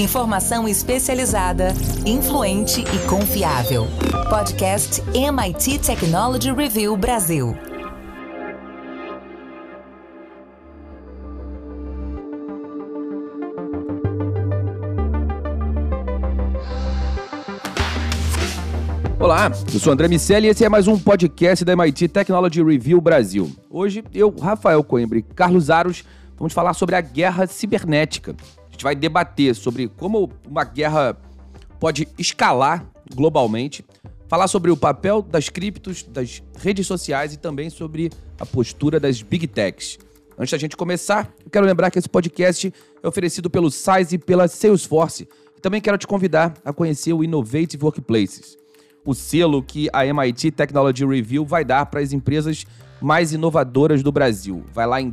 Informação especializada, influente e confiável. Podcast MIT Technology Review Brasil. Olá, eu sou André Miceli e esse é mais um podcast da MIT Technology Review Brasil. Hoje eu, Rafael Coimbra e Carlos Aros vamos falar sobre a guerra cibernética. Gente vai debater sobre como uma guerra pode escalar globalmente, falar sobre o papel das criptos, das redes sociais e também sobre a postura das big techs. Antes da gente começar, eu quero lembrar que esse podcast é oferecido pelo Size e pela Salesforce. Também quero te convidar a conhecer o Innovative Workplaces o selo que a MIT Technology Review vai dar para as empresas mais inovadoras do Brasil. Vai lá em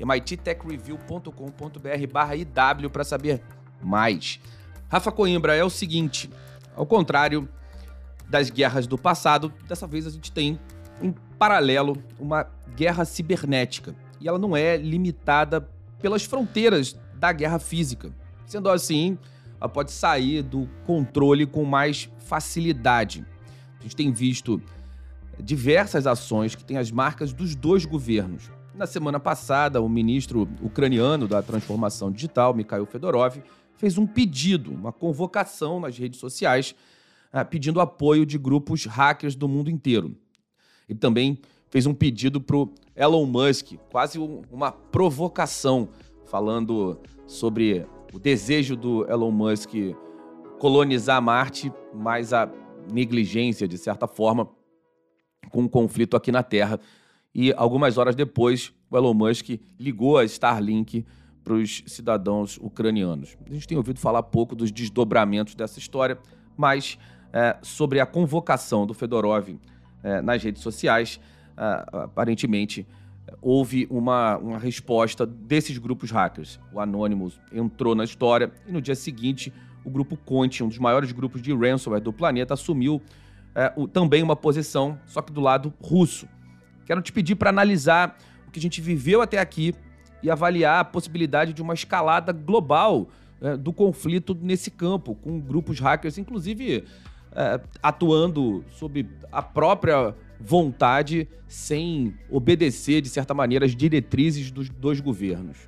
www.mittechreview.com.br/iw para saber mais. Rafa Coimbra é o seguinte, ao contrário das guerras do passado, dessa vez a gente tem em paralelo uma guerra cibernética. E ela não é limitada pelas fronteiras da guerra física. Sendo assim, ela pode sair do controle com mais facilidade. A gente tem visto diversas ações que têm as marcas dos dois governos. Na semana passada, o ministro ucraniano da Transformação Digital, Mikhail Fedorov, fez um pedido, uma convocação nas redes sociais, ah, pedindo apoio de grupos hackers do mundo inteiro. Ele também fez um pedido para o Elon Musk, quase uma provocação, falando sobre o desejo do Elon Musk colonizar Marte, mas a negligência, de certa forma, com o conflito aqui na Terra. E algumas horas depois, o Elon Musk ligou a Starlink para os cidadãos ucranianos. A gente tem ouvido falar pouco dos desdobramentos dessa história, mas é, sobre a convocação do Fedorov é, nas redes sociais, é, aparentemente houve uma, uma resposta desses grupos hackers. O Anonymous entrou na história e no dia seguinte o grupo Conti, um dos maiores grupos de ransomware do planeta, assumiu é, o, também uma posição, só que do lado russo. Quero te pedir para analisar o que a gente viveu até aqui e avaliar a possibilidade de uma escalada global é, do conflito nesse campo, com grupos hackers, inclusive é, atuando sob a própria vontade sem obedecer, de certa maneira, as diretrizes dos dois governos.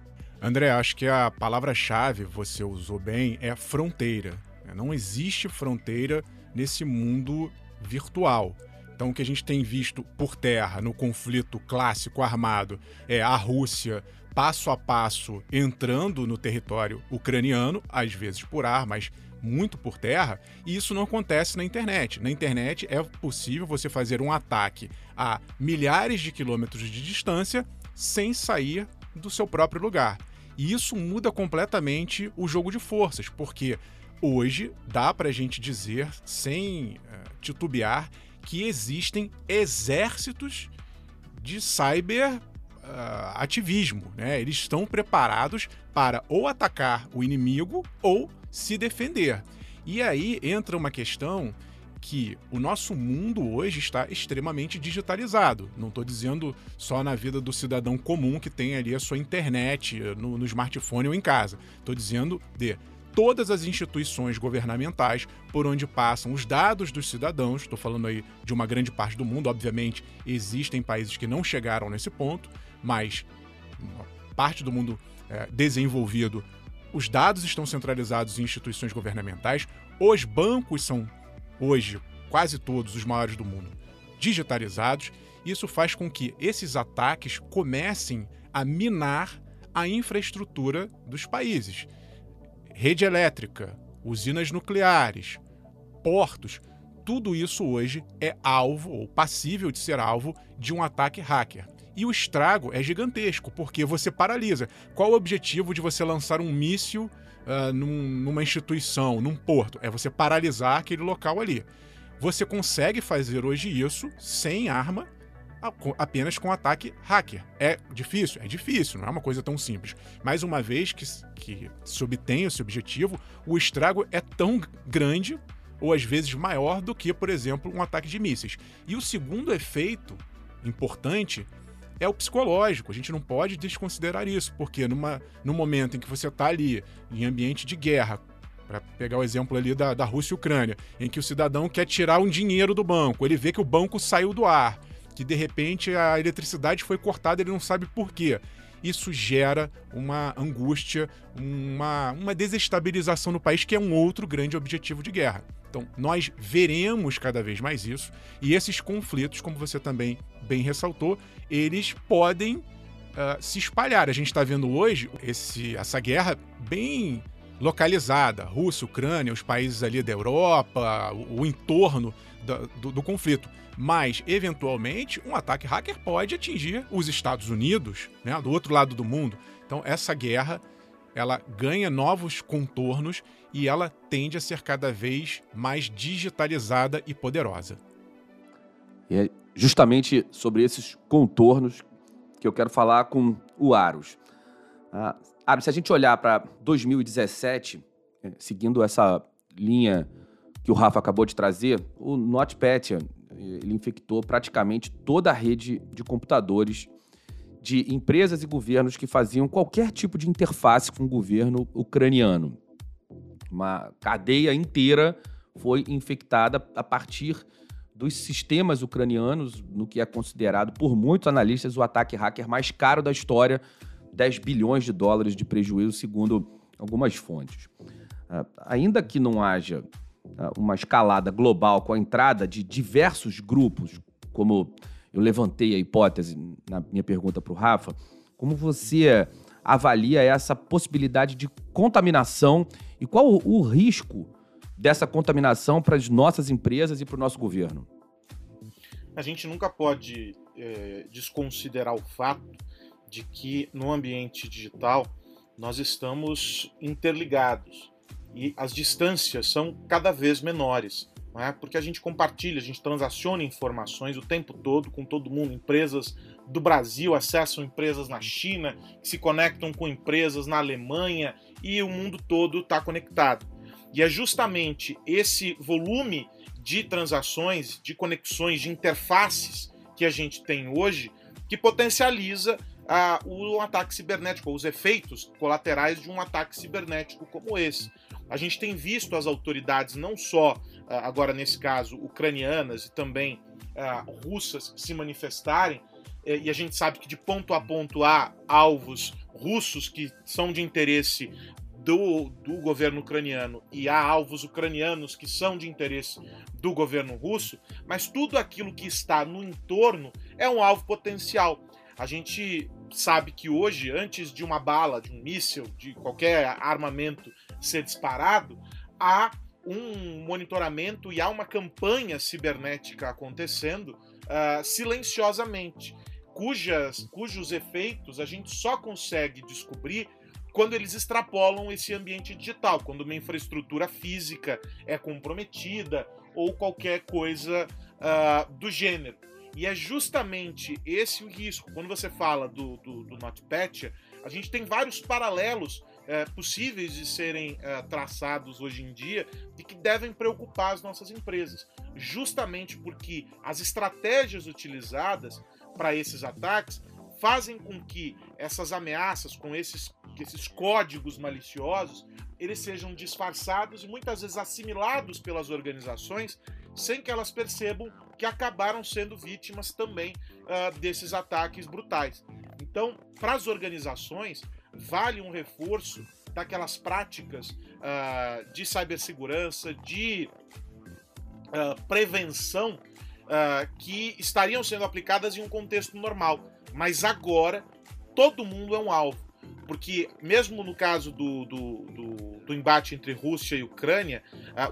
André, acho que a palavra-chave, você usou bem, é fronteira. Não existe fronteira nesse mundo virtual. Então, o que a gente tem visto por terra no conflito clássico armado é a Rússia passo a passo entrando no território ucraniano, às vezes por ar, mas muito por terra, e isso não acontece na internet. Na internet é possível você fazer um ataque a milhares de quilômetros de distância sem sair do seu próprio lugar. E isso muda completamente o jogo de forças, porque hoje dá para a gente dizer, sem uh, titubear, que existem exércitos de cyber uh, ativismo. Né? Eles estão preparados para ou atacar o inimigo ou se defender. E aí entra uma questão que o nosso mundo hoje está extremamente digitalizado. Não estou dizendo só na vida do cidadão comum que tem ali a sua internet no, no smartphone ou em casa. Estou dizendo de todas as instituições governamentais por onde passam os dados dos cidadãos. Estou falando aí de uma grande parte do mundo. Obviamente, existem países que não chegaram nesse ponto, mas parte do mundo é, desenvolvido os dados estão centralizados em instituições governamentais, os bancos são, hoje, quase todos os maiores do mundo, digitalizados. Isso faz com que esses ataques comecem a minar a infraestrutura dos países. Rede elétrica, usinas nucleares, portos, tudo isso hoje é alvo ou passível de ser alvo de um ataque hacker. E o estrago é gigantesco, porque você paralisa. Qual o objetivo de você lançar um míssil uh, num, numa instituição, num porto? É você paralisar aquele local ali. Você consegue fazer hoje isso sem arma, apenas com ataque hacker. É difícil? É difícil, não é uma coisa tão simples. Mas uma vez que, que se obtém esse objetivo, o estrago é tão grande, ou às vezes maior, do que, por exemplo, um ataque de mísseis. E o segundo efeito importante é o psicológico. A gente não pode desconsiderar isso, porque numa, no momento em que você está ali em ambiente de guerra, para pegar o exemplo ali da, da Rússia e Ucrânia, em que o cidadão quer tirar um dinheiro do banco, ele vê que o banco saiu do ar, que de repente a eletricidade foi cortada, ele não sabe por quê isso gera uma angústia, uma, uma desestabilização no país, que é um outro grande objetivo de guerra. Então, nós veremos cada vez mais isso, e esses conflitos, como você também bem ressaltou, eles podem uh, se espalhar. A gente está vendo hoje esse, essa guerra bem localizada, Rússia, Ucrânia, os países ali da Europa, o, o entorno do, do, do conflito. Mas, eventualmente, um ataque hacker pode atingir os Estados Unidos, né, do outro lado do mundo. Então, essa guerra ela ganha novos contornos e ela tende a ser cada vez mais digitalizada e poderosa. E é justamente sobre esses contornos que eu quero falar com o Aros. Ah, se a gente olhar para 2017, é, seguindo essa linha que o Rafa acabou de trazer, o NotPetya ele infectou praticamente toda a rede de computadores de empresas e governos que faziam qualquer tipo de interface com o governo ucraniano. Uma cadeia inteira foi infectada a partir dos sistemas ucranianos, no que é considerado por muitos analistas o ataque hacker mais caro da história, 10 bilhões de dólares de prejuízo, segundo algumas fontes. Uh, ainda que não haja uma escalada global com a entrada de diversos grupos, como eu levantei a hipótese na minha pergunta para o Rafa, como você avalia essa possibilidade de contaminação e qual o, o risco dessa contaminação para as nossas empresas e para o nosso governo? A gente nunca pode é, desconsiderar o fato de que no ambiente digital nós estamos interligados e as distâncias são cada vez menores é? porque a gente compartilha, a gente transaciona informações o tempo todo com todo mundo. Empresas do Brasil acessam empresas na China, que se conectam com empresas na Alemanha e o mundo todo está conectado. E é justamente esse volume de transações, de conexões, de interfaces que a gente tem hoje que potencializa ah, o ataque cibernético, os efeitos colaterais de um ataque cibernético como esse. A gente tem visto as autoridades, não só ah, agora nesse caso ucranianas e também uh, russas, se manifestarem, e a gente sabe que de ponto a ponto há alvos russos que são de interesse do, do governo ucraniano e há alvos ucranianos que são de interesse do governo russo, mas tudo aquilo que está no entorno é um alvo potencial. A gente sabe que hoje, antes de uma bala, de um míssil, de qualquer armamento ser disparado, há um monitoramento e há uma campanha cibernética acontecendo uh, silenciosamente, cujas, cujos efeitos a gente só consegue descobrir quando eles extrapolam esse ambiente digital, quando uma infraestrutura física é comprometida ou qualquer coisa uh, do gênero. E é justamente esse o risco. Quando você fala do, do, do a gente tem vários paralelos é, possíveis de serem é, traçados hoje em dia e que devem preocupar as nossas empresas, justamente porque as estratégias utilizadas para esses ataques fazem com que essas ameaças, com esses, esses códigos maliciosos, eles sejam disfarçados e muitas vezes assimilados pelas organizações sem que elas percebam que acabaram sendo vítimas também uh, desses ataques brutais. Então, para as organizações, vale um reforço daquelas práticas uh, de cibersegurança, de uh, prevenção uh, que estariam sendo aplicadas em um contexto normal. Mas agora todo mundo é um alvo. Porque, mesmo no caso do, do, do, do embate entre Rússia e Ucrânia,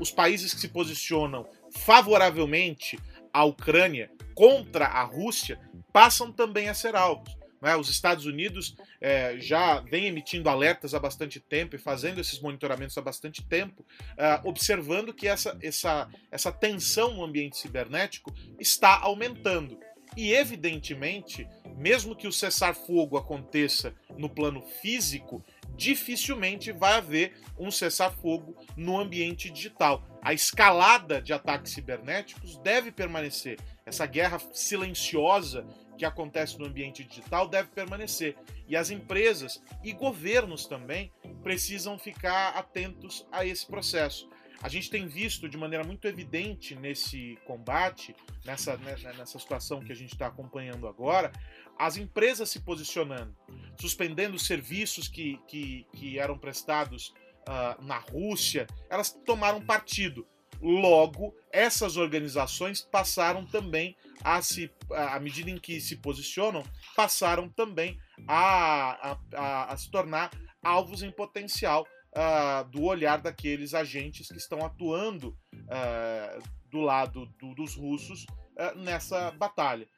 os países que se posicionam favoravelmente à Ucrânia contra a Rússia passam também a ser alvos. Né? Os Estados Unidos é, já vem emitindo alertas há bastante tempo e fazendo esses monitoramentos há bastante tempo, é, observando que essa, essa, essa tensão no ambiente cibernético está aumentando. E, evidentemente, mesmo que o cessar-fogo aconteça no plano físico, dificilmente vai haver um cessar-fogo no ambiente digital. A escalada de ataques cibernéticos deve permanecer. Essa guerra silenciosa que acontece no ambiente digital deve permanecer. E as empresas e governos também precisam ficar atentos a esse processo. A gente tem visto de maneira muito evidente nesse combate, nessa, né, né, nessa situação que a gente está acompanhando agora, as empresas se posicionando, suspendendo serviços que, que, que eram prestados uh, na Rússia, elas tomaram partido. Logo, essas organizações passaram também a se, à medida em que se posicionam, passaram também a, a, a se tornar alvos em potencial uh, do olhar daqueles agentes que estão atuando uh, do lado do, dos russos uh, nessa batalha.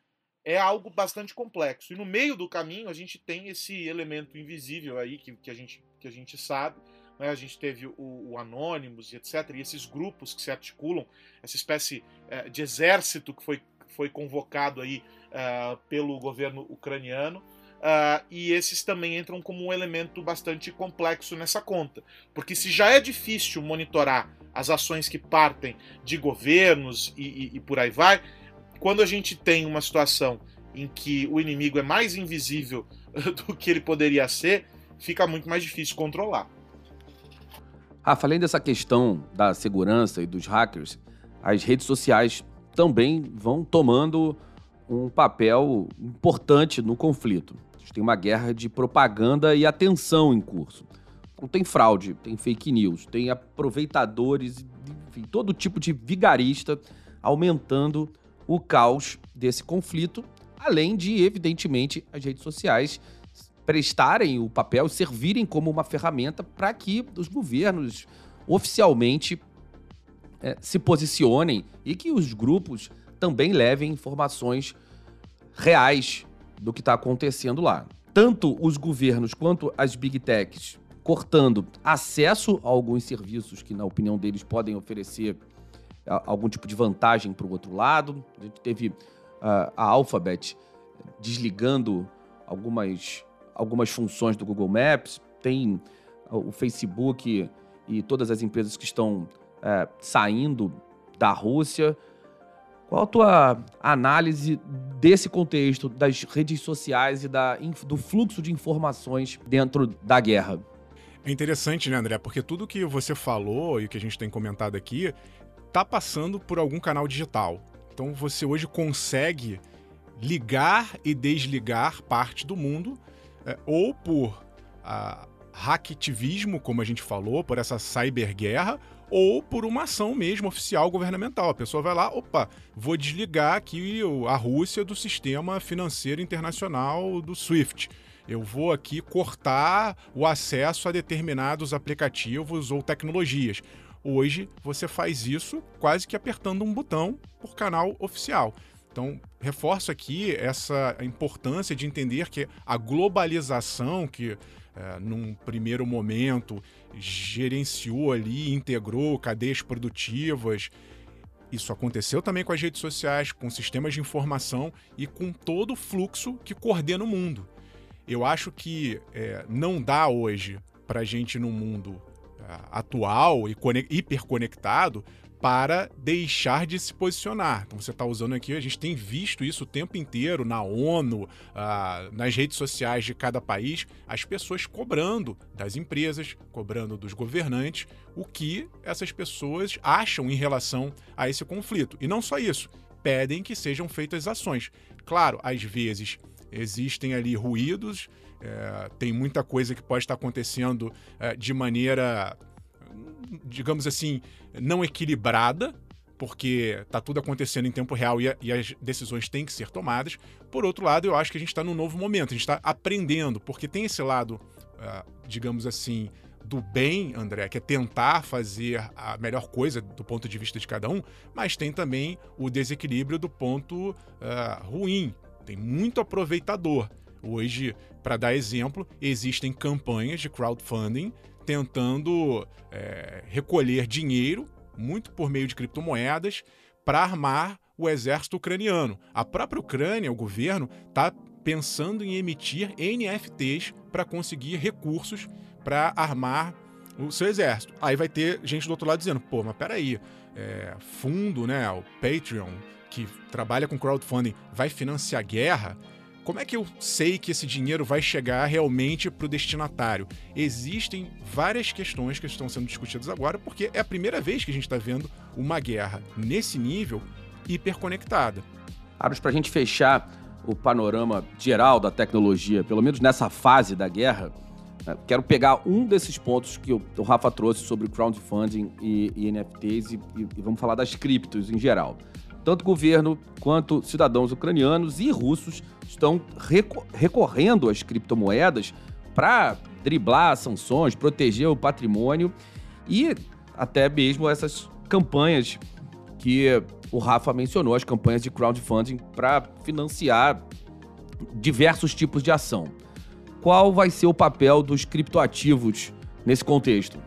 É algo bastante complexo. E no meio do caminho a gente tem esse elemento invisível aí que, que, a, gente, que a gente sabe. Né? A gente teve o, o Anonymous e etc. E esses grupos que se articulam, essa espécie uh, de exército que foi, foi convocado aí uh, pelo governo ucraniano. Uh, e esses também entram como um elemento bastante complexo nessa conta. Porque se já é difícil monitorar as ações que partem de governos e, e, e por aí vai, quando a gente tem uma situação em que o inimigo é mais invisível do que ele poderia ser, fica muito mais difícil controlar. Rafa, além dessa questão da segurança e dos hackers, as redes sociais também vão tomando um papel importante no conflito gente tem uma guerra de propaganda e atenção em curso. Então tem fraude, tem fake news, tem aproveitadores, enfim, todo tipo de vigarista aumentando o caos desse conflito, além de, evidentemente, as redes sociais prestarem o papel, servirem como uma ferramenta para que os governos oficialmente é, se posicionem e que os grupos também levem informações reais do que está acontecendo lá. Tanto os governos quanto as big techs cortando acesso a alguns serviços que, na opinião deles, podem oferecer algum tipo de vantagem para o outro lado. A gente teve uh, a Alphabet desligando algumas, algumas funções do Google Maps, tem o Facebook e todas as empresas que estão uh, saindo da Rússia. Qual a tua análise desse contexto das redes sociais e da, do fluxo de informações dentro da guerra? É interessante, né, André? Porque tudo que você falou e que a gente tem comentado aqui tá passando por algum canal digital. Então você hoje consegue ligar e desligar parte do mundo, é, ou por ah, hacktivismo, como a gente falou, por essa cyberguerra, ou por uma ação mesmo oficial governamental. A pessoa vai lá, opa, vou desligar aqui a Rússia do sistema financeiro internacional do SWIFT. Eu vou aqui cortar o acesso a determinados aplicativos ou tecnologias. Hoje você faz isso quase que apertando um botão por canal oficial. Então, reforço aqui essa importância de entender que a globalização que é, num primeiro momento, gerenciou ali, integrou cadeias produtivas. Isso aconteceu também com as redes sociais, com sistemas de informação e com todo o fluxo que coordena o mundo. Eu acho que é, não dá hoje para a gente, no mundo atual e hiperconectado, para deixar de se posicionar. Então você está usando aqui, a gente tem visto isso o tempo inteiro na ONU, ah, nas redes sociais de cada país, as pessoas cobrando das empresas, cobrando dos governantes, o que essas pessoas acham em relação a esse conflito. E não só isso, pedem que sejam feitas ações. Claro, às vezes existem ali ruídos, é, tem muita coisa que pode estar acontecendo é, de maneira digamos assim, não equilibrada, porque está tudo acontecendo em tempo real e, a, e, as decisões têm que ser tomadas. Por outro lado, eu acho que a gente está num novo momento, a gente está aprendendo, porque tem esse lado, uh, digamos assim, do bem, André, que é tentar fazer a melhor coisa do ponto de vista de cada um, mas tem também o desequilíbrio do ponto uh, ruim. Tem muito aproveitador. Hoje, para dar exemplo, existem campanhas de crowdfunding tentando é, recolher dinheiro, muito por meio de criptomoedas, para armar o exército ucraniano. A própria Ucrânia, o governo, está pensando em emitir NFTs para conseguir recursos para armar o seu exército. Aí vai ter gente do outro lado dizendo: pô, mas peraí, é, fundo, né, o Patreon, que trabalha com crowdfunding, vai financiar guerra? Como é que eu sei que esse dinheiro vai chegar realmente para o destinatário? Existem várias questões que estão sendo discutidas agora, porque é a primeira vez que a gente está vendo uma guerra nesse nível hiperconectada. Aros, para a gente fechar o panorama geral da tecnologia, pelo menos nessa fase da guerra, né, quero pegar um desses pontos que o Rafa trouxe sobre crowdfunding e, e NFTs e, e vamos falar das criptos em geral. Tanto governo quanto cidadãos ucranianos e russos estão recorrendo às criptomoedas para driblar sanções, proteger o patrimônio e até mesmo essas campanhas que o Rafa mencionou, as campanhas de crowdfunding para financiar diversos tipos de ação. Qual vai ser o papel dos criptoativos nesse contexto?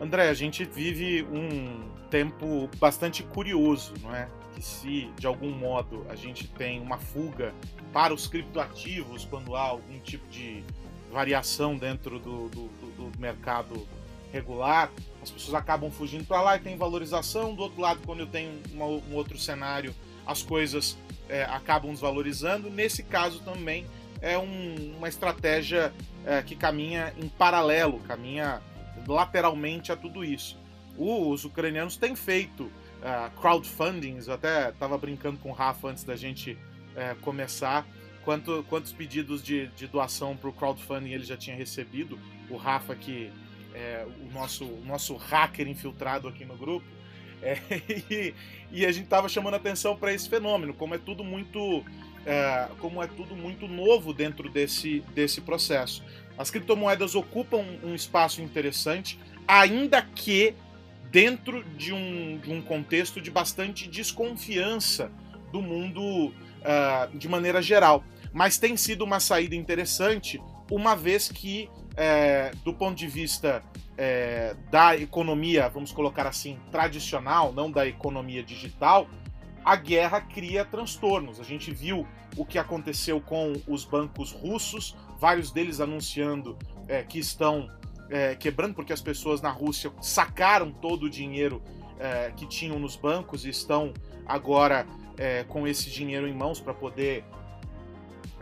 André, a gente vive um tempo bastante curioso, não é? Que se de algum modo a gente tem uma fuga para os criptoativos quando há algum tipo de variação dentro do, do, do mercado regular, as pessoas acabam fugindo para lá e tem valorização. Do outro lado, quando eu tenho uma, um outro cenário, as coisas é, acabam desvalorizando. Nesse caso também é um, uma estratégia é, que caminha em paralelo, caminha lateralmente a tudo isso. Os ucranianos têm feito uh, crowdfundings, eu até estava brincando com o Rafa antes da gente uh, começar, quanto, quantos pedidos de, de doação para o crowdfunding ele já tinha recebido. O Rafa, que é o nosso, o nosso hacker infiltrado aqui no grupo, é, e, e, a gente estava chamando atenção para esse fenômeno, como é tudo muito é, como é tudo muito novo dentro desse, desse processo. As criptomoedas ocupam um espaço interessante, ainda que dentro de um, de um contexto de bastante desconfiança do mundo uh, de maneira geral. Mas tem sido uma saída interessante, uma vez que, é, do ponto de vista é, da economia, vamos colocar assim, tradicional, não da economia digital, a guerra cria transtornos. A gente viu o que aconteceu com os bancos russos, vários deles anunciando é, que estão é, quebrando, porque as pessoas na Rússia sacaram todo o dinheiro é, que tinham nos bancos e estão agora é, com esse dinheiro em mãos para poder,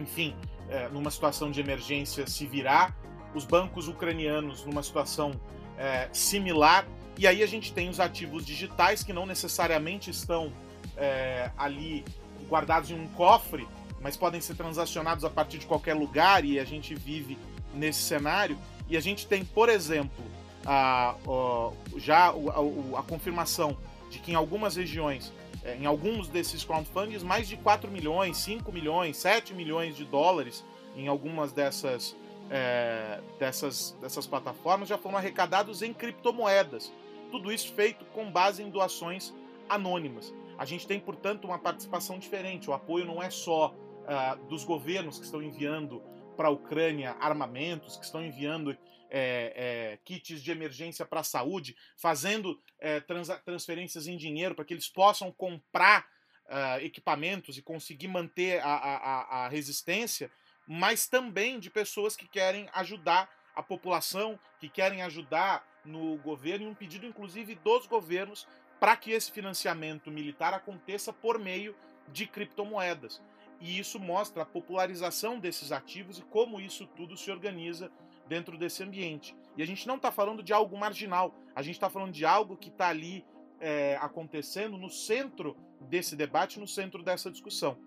enfim, é, numa situação de emergência se virar. Os bancos ucranianos numa situação é, similar. E aí a gente tem os ativos digitais que não necessariamente estão é, ali guardados em um cofre, mas podem ser transacionados a partir de qualquer lugar e a gente vive nesse cenário. E a gente tem, por exemplo, a, a já a, a, confirmação de que em algumas regiões, é, em alguns desses crowdfundings, mais de 4 milhões, 5 milhões, 7 milhões de dólares em algumas dessas, é, dessas, dessas plataformas já foram arrecadados em criptomoedas. Tudo isso feito com base em doações anônimas. A gente tem, portanto, uma participação diferente. O apoio não é só uh, dos governos que estão enviando para a Ucrânia armamentos, que estão enviando é, é, kits de emergência para a saúde, fazendo é, trans transferências em dinheiro para que eles possam comprar uh, equipamentos e conseguir manter a, a, a resistência, mas também de pessoas que querem ajudar a população, que querem ajudar no governo, e um pedido inclusive dos governos para que esse financiamento militar aconteça por meio de criptomoedas. E isso mostra a popularização desses ativos e como isso tudo se organiza dentro desse ambiente. E a gente não está falando de algo marginal, a gente está falando de algo que está ali é, acontecendo no centro desse debate, no centro dessa discussão.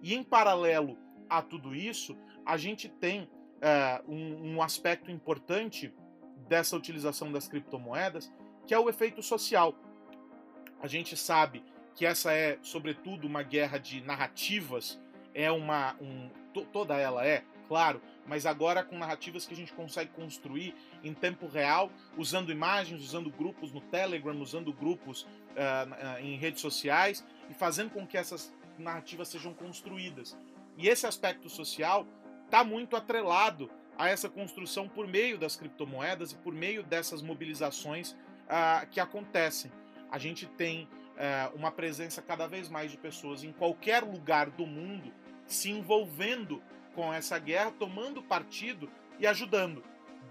E em paralelo a tudo isso, a gente tem é, um, um aspecto importante dessa utilização das criptomoedas, que é o efeito social. A gente sabe que essa é, sobretudo, uma guerra de narrativas é uma. Um, toda ela é, claro, mas agora com narrativas que a gente consegue construir em tempo real, usando imagens, usando grupos no Telegram, usando grupos uh, em redes sociais e fazendo com que essas narrativas sejam construídas. E esse aspecto social está muito atrelado a essa construção por meio das criptomoedas e por meio dessas mobilizações uh, que acontecem. A gente tem uh, uma presença cada vez mais de pessoas em qualquer lugar do mundo se envolvendo com essa guerra, tomando partido e ajudando.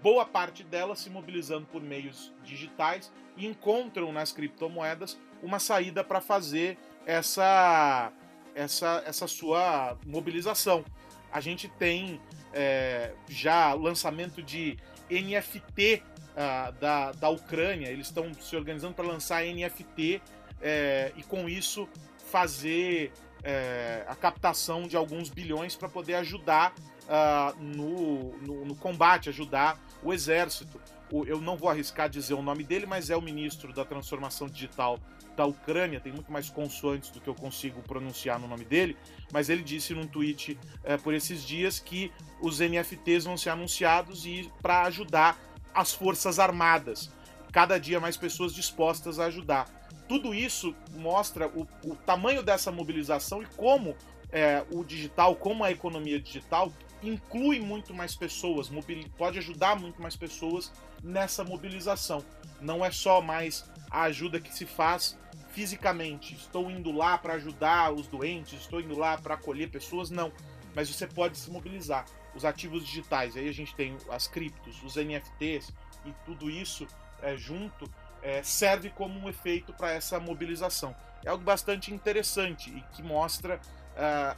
Boa parte delas se mobilizando por meios digitais e encontram nas criptomoedas uma saída para fazer essa, essa, essa sua mobilização. a gente tem é, já lançamento de NFT uh, da, da Ucrânia, eles estão se organizando para lançar NFT é, e com isso fazer é, a captação de alguns bilhões para poder ajudar uh, no, no, no, combate, ajudar o exército. O, eu não vou arriscar dizer o nome dele, mas é o ministro da transformação digital da Ucrânia, tem muito mais consoantes do que eu consigo pronunciar no nome dele, mas ele disse num tweet é, por esses dias que os NFTs vão ser anunciados e para ajudar as forças armadas. Cada dia mais pessoas dispostas a ajudar. Tudo isso mostra o, o tamanho dessa mobilização e como é, o digital, como a economia digital inclui muito mais pessoas, pode ajudar muito mais pessoas nessa mobilização. Não é só mais a ajuda que se faz fisicamente. Estou indo lá para ajudar os doentes, estou indo lá para acolher pessoas, não. Mas você pode se mobilizar. Os ativos digitais, aí a gente tem as criptos, os NFTs e tudo isso é, junto é, serve como um efeito para essa mobilização. É algo bastante interessante e que mostra uh,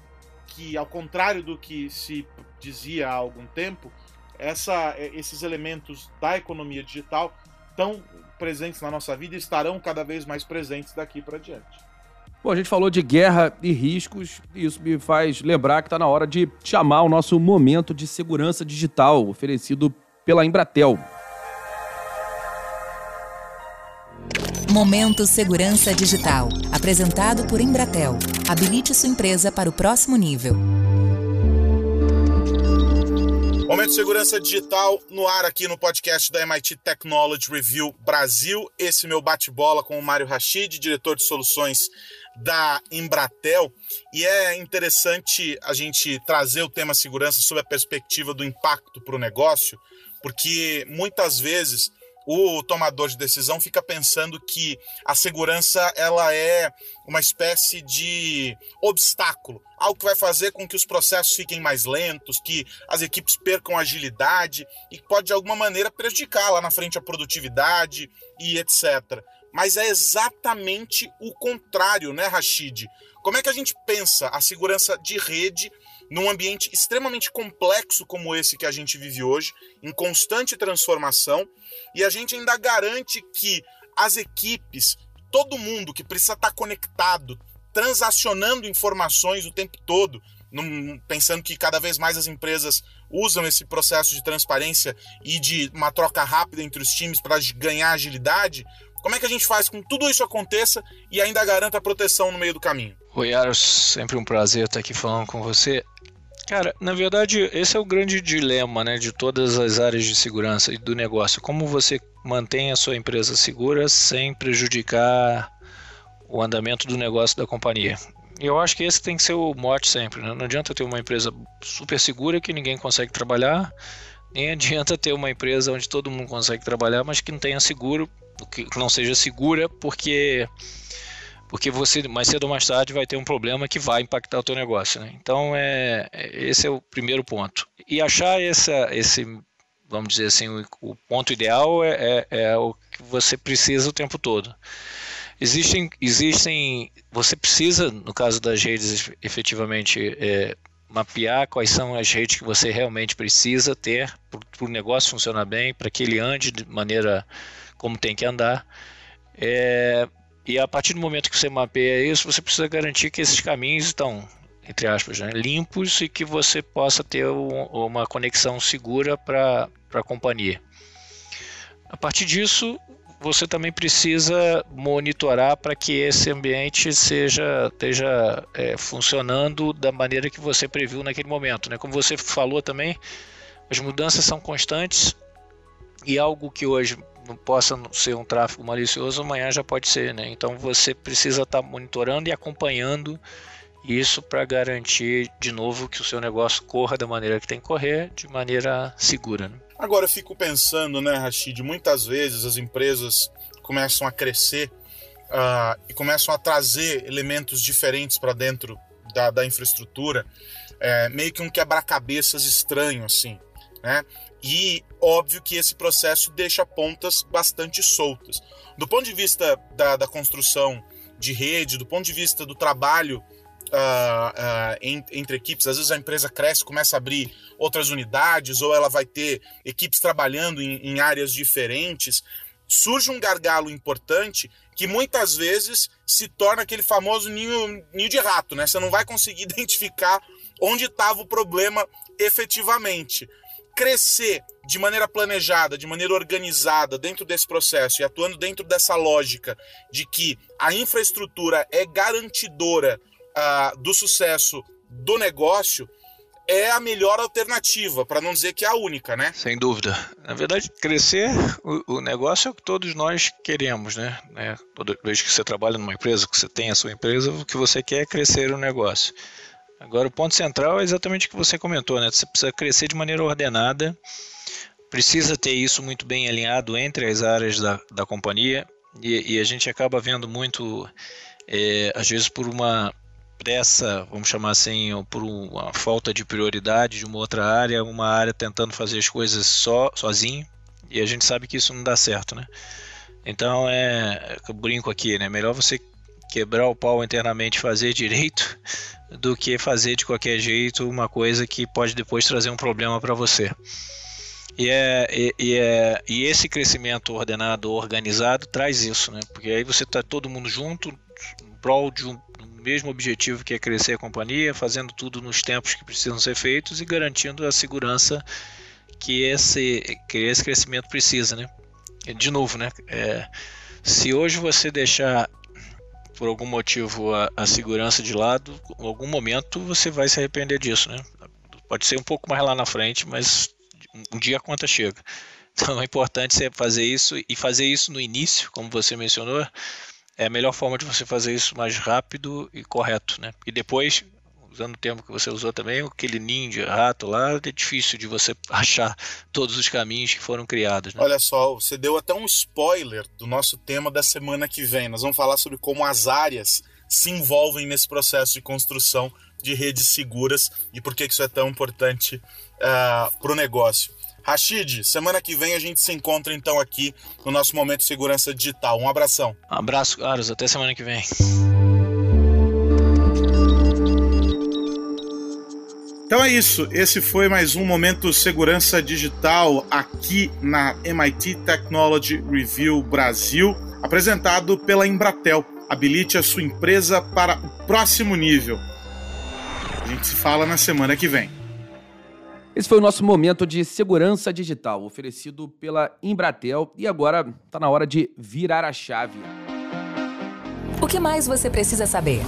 que, ao contrário do que se dizia há algum tempo, essa, esses elementos da economia digital estão presentes na nossa vida e estarão cada vez mais presentes daqui para diante. Bom, a gente falou de guerra e riscos, e isso me faz lembrar que está na hora de chamar o nosso momento de segurança digital oferecido pela Embratel. Momento Segurança Digital, apresentado por Embratel. Habilite sua empresa para o próximo nível. Momento segurança digital no ar aqui no podcast da MIT Technology Review Brasil. Esse meu bate-bola com o Mário Rachid, diretor de soluções da Embratel. E é interessante a gente trazer o tema segurança sob a perspectiva do impacto para o negócio, porque muitas vezes o tomador de decisão fica pensando que a segurança ela é uma espécie de obstáculo, algo que vai fazer com que os processos fiquem mais lentos, que as equipes percam agilidade e pode de alguma maneira prejudicar lá na frente a produtividade e etc. Mas é exatamente o contrário, né, Rashid? Como é que a gente pensa a segurança de rede num ambiente extremamente complexo como esse que a gente vive hoje, em constante transformação, e a gente ainda garante que as equipes, todo mundo que precisa estar conectado, transacionando informações o tempo todo, num, pensando que cada vez mais as empresas usam esse processo de transparência e de uma troca rápida entre os times para ganhar agilidade, como é que a gente faz com que tudo isso aconteça e ainda garanta proteção no meio do caminho? Oi, Aros, sempre um prazer estar aqui falando com você. Cara, na verdade, esse é o grande dilema né, de todas as áreas de segurança e do negócio. Como você mantém a sua empresa segura sem prejudicar o andamento do negócio da companhia. Eu acho que esse tem que ser o mote sempre. Né? Não adianta ter uma empresa super segura que ninguém consegue trabalhar, nem adianta ter uma empresa onde todo mundo consegue trabalhar, mas que não tenha seguro, que não seja segura, porque porque você mais cedo ou mais tarde vai ter um problema que vai impactar o teu negócio. Né? Então é, é esse é o primeiro ponto. E achar essa, esse vamos dizer assim o, o ponto ideal é, é, é, o que você precisa o tempo todo. Existem, existem, você precisa no caso das redes efetivamente é, mapear quais são as redes que você realmente precisa ter para o negócio funcionar bem, para que ele ande de maneira como tem que andar. É, e a partir do momento que você mapeia isso, você precisa garantir que esses caminhos estão, entre aspas, né, limpos e que você possa ter um, uma conexão segura para a companhia. A partir disso, você também precisa monitorar para que esse ambiente seja esteja é, funcionando da maneira que você previu naquele momento. Né? Como você falou também, as mudanças são constantes e algo que hoje não possa ser um tráfego malicioso, amanhã já pode ser, né? Então você precisa estar tá monitorando e acompanhando isso para garantir de novo que o seu negócio corra da maneira que tem que correr, de maneira segura. Né? Agora eu fico pensando, né, Rashid, muitas vezes as empresas começam a crescer uh, e começam a trazer elementos diferentes para dentro da, da infraestrutura, é, meio que um quebra-cabeças estranho, assim, né? E óbvio que esse processo deixa pontas bastante soltas. Do ponto de vista da, da construção de rede, do ponto de vista do trabalho uh, uh, entre equipes. Às vezes a empresa cresce, começa a abrir outras unidades, ou ela vai ter equipes trabalhando em, em áreas diferentes. Surge um gargalo importante que muitas vezes se torna aquele famoso ninho, ninho de rato, né? Você não vai conseguir identificar onde estava o problema efetivamente. Crescer de maneira planejada, de maneira organizada dentro desse processo e atuando dentro dessa lógica de que a infraestrutura é garantidora uh, do sucesso do negócio, é a melhor alternativa, para não dizer que é a única, né? Sem dúvida. Na verdade, crescer o, o negócio é o que todos nós queremos, né? É, toda vez que você trabalha numa empresa, que você tem a sua empresa, o que você quer é crescer o negócio. Agora, o ponto central é exatamente o que você comentou, né? Você precisa crescer de maneira ordenada, precisa ter isso muito bem alinhado entre as áreas da, da companhia, e, e a gente acaba vendo muito, é, às vezes, por uma pressa, vamos chamar assim, por uma falta de prioridade de uma outra área, uma área tentando fazer as coisas só, sozinho, e a gente sabe que isso não dá certo, né? Então é, eu brinco aqui, né? Melhor você quebrar o pau internamente fazer direito do que fazer de qualquer jeito uma coisa que pode depois trazer um problema para você. E, é, e, e, é, e esse crescimento ordenado, organizado, traz isso, né? Porque aí você está todo mundo junto, em prol de um, mesmo objetivo que é crescer a companhia, fazendo tudo nos tempos que precisam ser feitos e garantindo a segurança que esse, que esse crescimento precisa, né? De novo, né? É, se hoje você deixar por algum motivo a, a, segurança de lado, em algum momento você vai se arrepender disso, né? Pode ser um pouco mais lá na frente, mas um dia a conta chega. Então é importante você fazer isso e fazer isso no início, como você mencionou, é a melhor forma de você fazer isso mais rápido e correto, né? E depois, usando o termo que você usou também, aquele ninja, rato lá, é difícil de você achar todos os caminhos que foram criados. Né? Olha só, você deu até um spoiler do nosso tema da semana que vem. Nós vamos falar sobre como as áreas se envolvem nesse processo de construção de redes seguras e por que isso é tão importante uh, ah, para o negócio. Rashid, semana que vem a gente se encontra então aqui no nosso Momento de Segurança Digital. Um abração. Um abraço, Carlos. Até semana que vem. Então é isso. Esse foi mais um Momento Segurança Digital aqui na MIT Technology Review Brasil, apresentado pela Embratel. Habilite a sua empresa para o próximo nível. A gente se fala na semana que vem. Esse foi o nosso momento de segurança digital, oferecido pela Embratel. E agora está na hora de virar a chave. O que mais você precisa saber?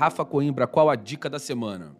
Rafa Coimbra, qual a dica da semana?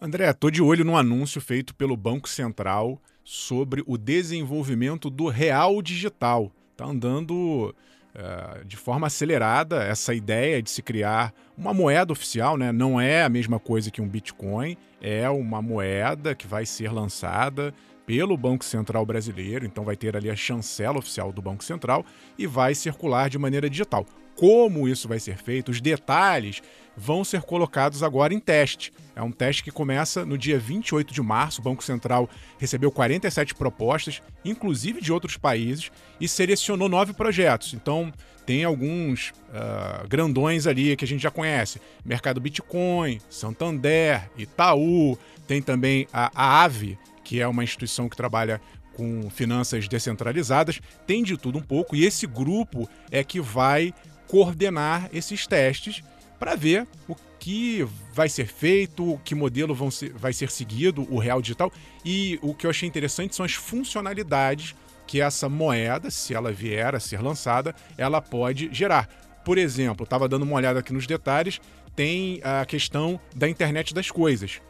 André, estou de olho no anúncio feito pelo Banco Central sobre o desenvolvimento do real digital. Está andando uh, de forma acelerada essa ideia de se criar uma moeda oficial, né? Não é a mesma coisa que um Bitcoin, é uma moeda que vai ser lançada pelo Banco Central Brasileiro, então vai ter ali a chancela oficial do Banco Central e vai circular de maneira digital. Como isso vai ser feito, os detalhes vão ser colocados agora em teste. É um teste que começa no dia 28 de março. O Banco Central recebeu 47 propostas, inclusive de outros países, e selecionou nove projetos. Então, tem alguns uh, grandões ali que a gente já conhece: Mercado Bitcoin, Santander, Itaú, tem também a, a AVE, que é uma instituição que trabalha com finanças descentralizadas, tem de tudo um pouco, e esse grupo é que vai coordenar esses testes para ver o que vai ser feito, que modelo vão ser, vai ser seguido, o real digital. E o que eu achei interessante são as funcionalidades que essa moeda, se ela vier a ser lançada, ela pode gerar. Por exemplo, estava dando uma olhada aqui nos detalhes, tem a questão da internet das coisas.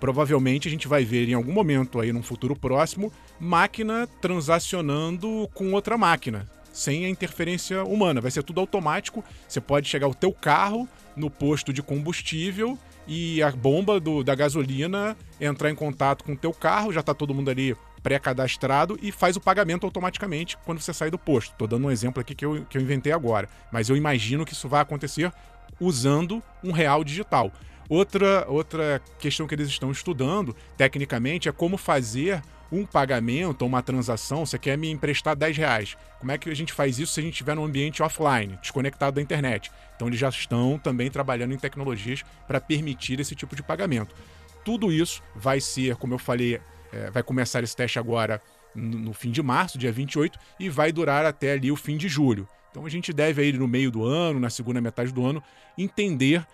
Provavelmente a gente vai ver em algum momento aí num futuro próximo máquina transacionando com outra máquina, sem a interferência humana. Vai ser tudo automático. Você pode chegar o teu carro no posto de combustível e a bomba do, da gasolina entrar em contato com o teu carro, já está todo mundo ali pré-cadastrado e faz o pagamento automaticamente quando você sai do posto. Estou dando um exemplo aqui que eu, que eu inventei agora, mas eu imagino que isso vai acontecer usando um real digital. Outra, outra questão que eles estão estudando, tecnicamente, é como fazer um pagamento ou uma transação, você quer me emprestar 10 reais. Como é que a gente faz isso se a gente estiver num ambiente offline, desconectado da internet? Então eles já estão também trabalhando em tecnologias para permitir esse tipo de pagamento. Tudo isso vai ser, como eu falei, é, vai começar esse teste agora no fim de março, dia 28, e vai durar até ali o fim de julho. Então a gente deve aí no meio do ano, na segunda metade do ano, entender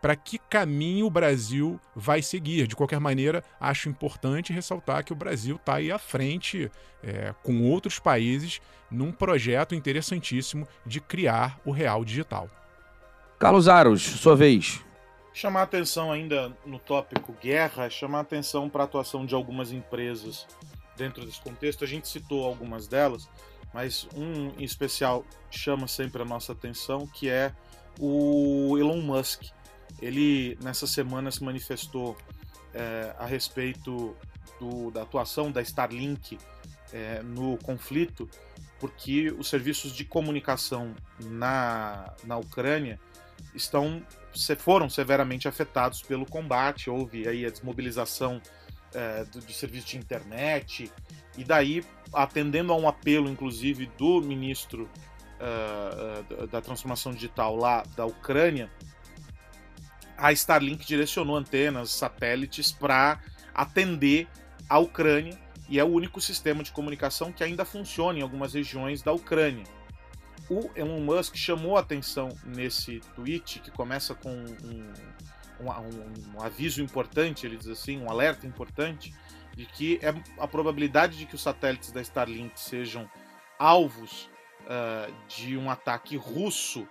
para que caminho o Brasil vai seguir. De qualquer maneira, acho importante ressaltar que o Brasil está aí à frente é, com outros países num projeto interessantíssimo de criar o real digital. Carlos Aros, sua vez. Chamar atenção ainda no tópico guerra, chamar atenção para a atuação de algumas empresas dentro desse contexto. A gente citou algumas delas, mas um em especial chama sempre a nossa atenção, que é o Elon Musk ele nessa semana se manifestou é, a respeito do, da atuação da Starlink é, no conflito, porque os serviços de comunicação na, na Ucrânia estão foram severamente afetados pelo combate. Houve aí a desmobilização é, do, de serviço de internet e daí atendendo a um apelo, inclusive do ministro uh, da transformação digital lá da Ucrânia, a Starlink direcionou antenas, satélites para atender a Ucrânia e é o único sistema de comunicação que ainda funciona em algumas regiões da Ucrânia. O Elon Musk chamou a atenção nesse tweet que começa com um, um, um, um aviso importante, ele diz assim, um alerta importante de que é a probabilidade de que os satélites da Starlink sejam alvos uh, de um ataque russo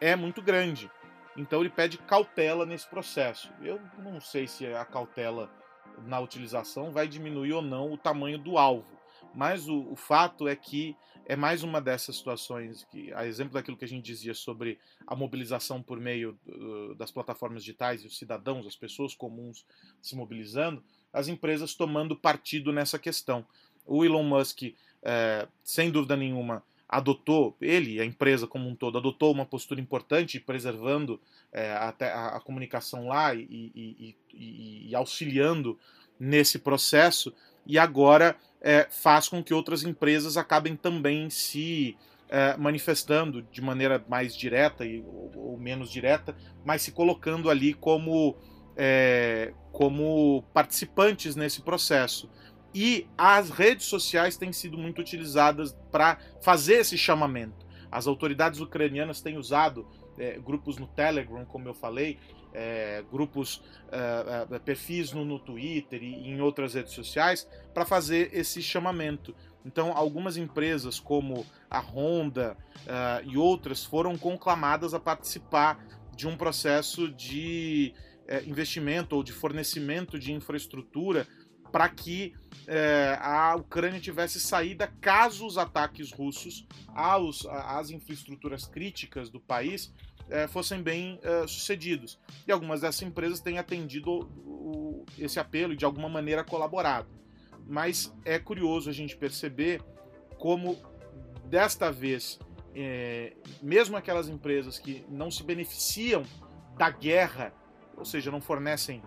é muito grande. Então ele pede cautela nesse processo. Eu não sei se a cautela na utilização vai diminuir ou não o tamanho do alvo, mas o, o fato é que é mais uma dessas situações que, a exemplo daquilo que a gente dizia sobre a mobilização por meio uh, das plataformas digitais e os cidadãos, as pessoas comuns se mobilizando, as empresas tomando partido nessa questão. O Elon Musk, é, sem dúvida nenhuma, adotou, ele, a empresa como um todo, adotou uma postura importante, preservando é, a, a, comunicação lá e, e, e, e, auxiliando nesse processo, e agora é, faz com que outras empresas acabem também se é, manifestando de maneira mais direta e, ou, ou, menos direta, mas se colocando ali como, é, como participantes nesse processo. E as redes sociais têm sido muito utilizadas para fazer esse chamamento. As autoridades ucranianas têm usado é, grupos no Telegram, como eu falei, é, grupos, é, é perfis no, no, Twitter e em outras redes sociais para fazer esse chamamento. Então, algumas empresas como a Honda é, e outras foram conclamadas a participar de um processo de é, investimento ou de fornecimento de infraestrutura para que é, a Ucrânia tivesse saída caso os ataques russos aos, às infraestruturas críticas do país é, fossem bem é, sucedidos. E algumas dessas empresas têm atendido o, o, esse apelo e de alguma maneira colaborado. Mas é curioso a gente perceber como, desta vez, é, mesmo aquelas empresas que não se beneficiam da guerra, ou seja, não fornecem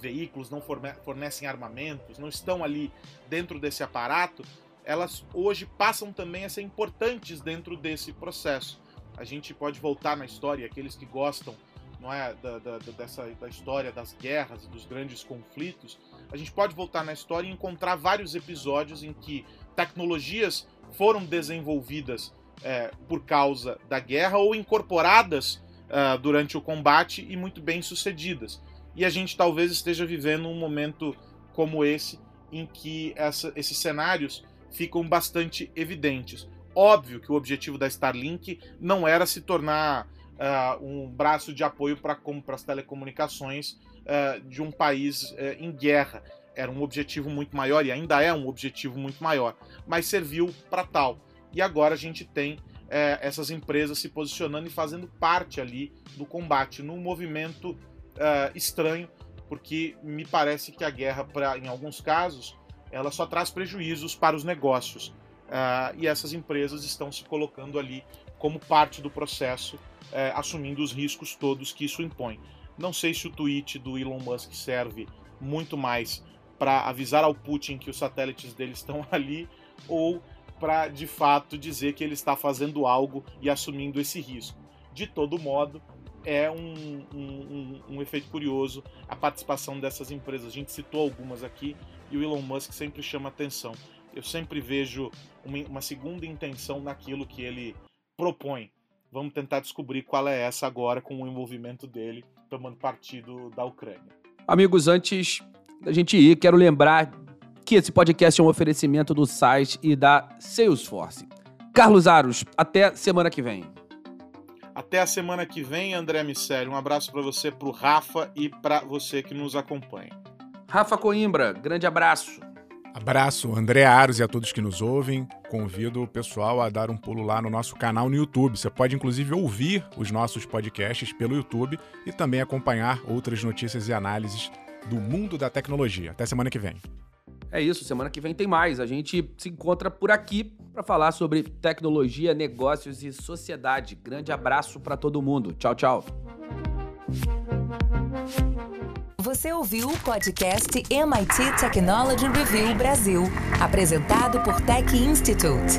veículos, não fornecem armamentos, não estão ali dentro desse aparato, elas hoje passam também a ser importantes dentro desse processo. A gente pode voltar na história, aqueles que gostam não é, da, da, dessa, da história das guerras e dos grandes conflitos, a gente pode voltar na história e encontrar vários episódios em que tecnologias foram desenvolvidas é, por causa da guerra ou incorporadas uh, durante o combate e muito bem sucedidas. E a gente talvez esteja vivendo um momento como esse, em que essa, esses cenários ficam bastante evidentes. Óbvio que o objetivo da Starlink não era se tornar uh, um braço de apoio para as telecomunicações uh, de um país uh, em guerra. Era um objetivo muito maior e ainda é um objetivo muito maior, mas serviu para tal. E agora a gente tem essas empresas se posicionando e fazendo parte ali do combate, num movimento uh, estranho, porque me parece que a guerra, pra, em alguns casos, ela só traz prejuízos para os negócios. Uh, e essas empresas estão se colocando ali como parte do processo, uh, assumindo os riscos todos que isso impõe. Não sei se o tweet do Elon Musk serve muito mais para avisar ao Putin que os satélites dele estão ali ou para de fato dizer que ele está fazendo algo e assumindo esse risco. De todo modo, é um, um, um, efeito curioso a participação dessas empresas. A gente citou algumas aqui e o Elon Musk sempre chama atenção. Eu sempre vejo uma, uma segunda intenção naquilo que ele propõe. Vamos tentar descobrir qual é essa agora com o envolvimento dele tomando partido da Ucrânia. Amigos, antes da gente ir, quero lembrar que esse podcast é um oferecimento do site e da Salesforce. Carlos Aros, até semana que vem. Até a semana que vem, André Missério. Um abraço para você, para o Rafa e para você que nos acompanha. Rafa Coimbra, grande abraço. Abraço, André Aros e a todos que nos ouvem. Convido o pessoal a dar um pulo lá no nosso canal no YouTube. Você pode, inclusive, ouvir os nossos podcasts pelo YouTube e também acompanhar outras notícias e análises do mundo da tecnologia. Até semana que vem. É isso, semana que vem tem mais. A gente se encontra por aqui para falar sobre tecnologia, negócios e sociedade. Grande abraço para todo mundo. Tchau, tchau. Você ouviu o podcast MIT Technology Review Brasil, apresentado por Tech Institute.